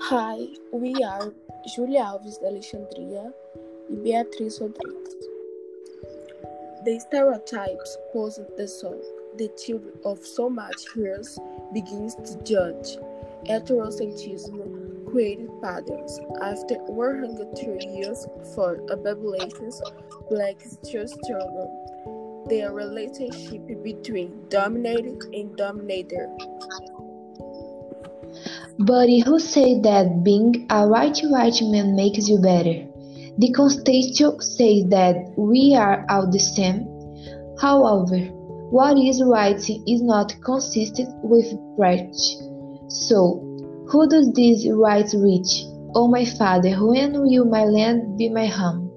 Hi, we are Julia Alves de Alexandria and Beatriz Rodrigues. The stereotypes posed the song, the children of so much heroes begins to judge heterosexism created patterns after 103 years for a population's black struggle, the relationship between dominated and dominator. But who said that being a white white man makes you better? The Constitution says that we are all the same. However, what is right is not consistent with preach. So, who does this rights reach? O my Father, when will my land be my home?